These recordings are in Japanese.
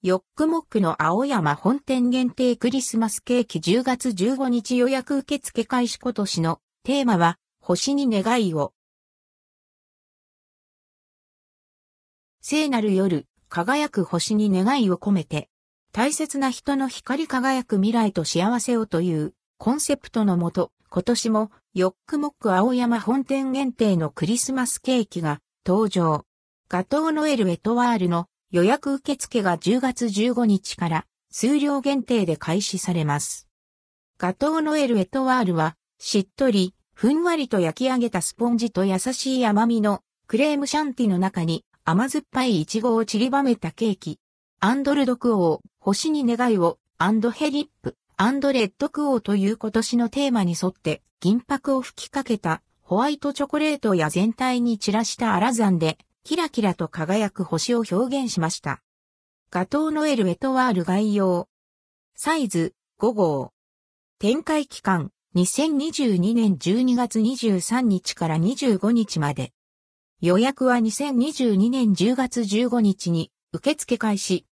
ヨックモックの青山本店限定クリスマスケーキ10月15日予約受付開始今年のテーマは星に願いを。聖なる夜、輝く星に願いを込めて、大切な人の光り輝く未来と幸せをというコンセプトのもと、今年もヨックモック青山本店限定のクリスマスケーキが登場。ガトーノエルエトワールの予約受付が10月15日から数量限定で開始されます。ガトーノエルエトワールはしっとり、ふんわりと焼き上げたスポンジと優しい甘みのクレームシャンティの中に甘酸っぱいイチゴを散りばめたケーキ。アンドルドクオー、星に願いを、アンドヘリップ、アンドレッドクオーという今年のテーマに沿って銀箔を吹きかけたホワイトチョコレートや全体に散らしたアラザンでキラキラと輝く星を表現しました。ガトーノエルエトワール概要。サイズ5号。展開期間2022年12月23日から25日まで。予約は2022年10月15日に受付開始。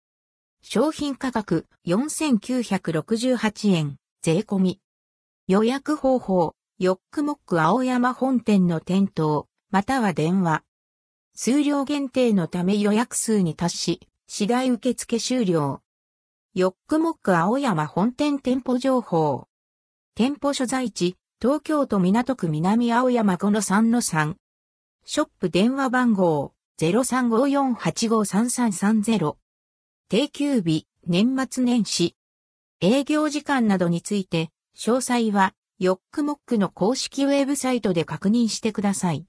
商品価格4968円、税込み。予約方法、ヨックモック青山本店の店頭、または電話。数量限定のため予約数に達し、次第受付終了。ヨックモック青山本店店舗情報。店舗所在地、東京都港区南青山5-3-3。ショップ電話番号0354853330。定休日、年末年始。営業時間などについて、詳細は、ヨックモックの公式ウェブサイトで確認してください。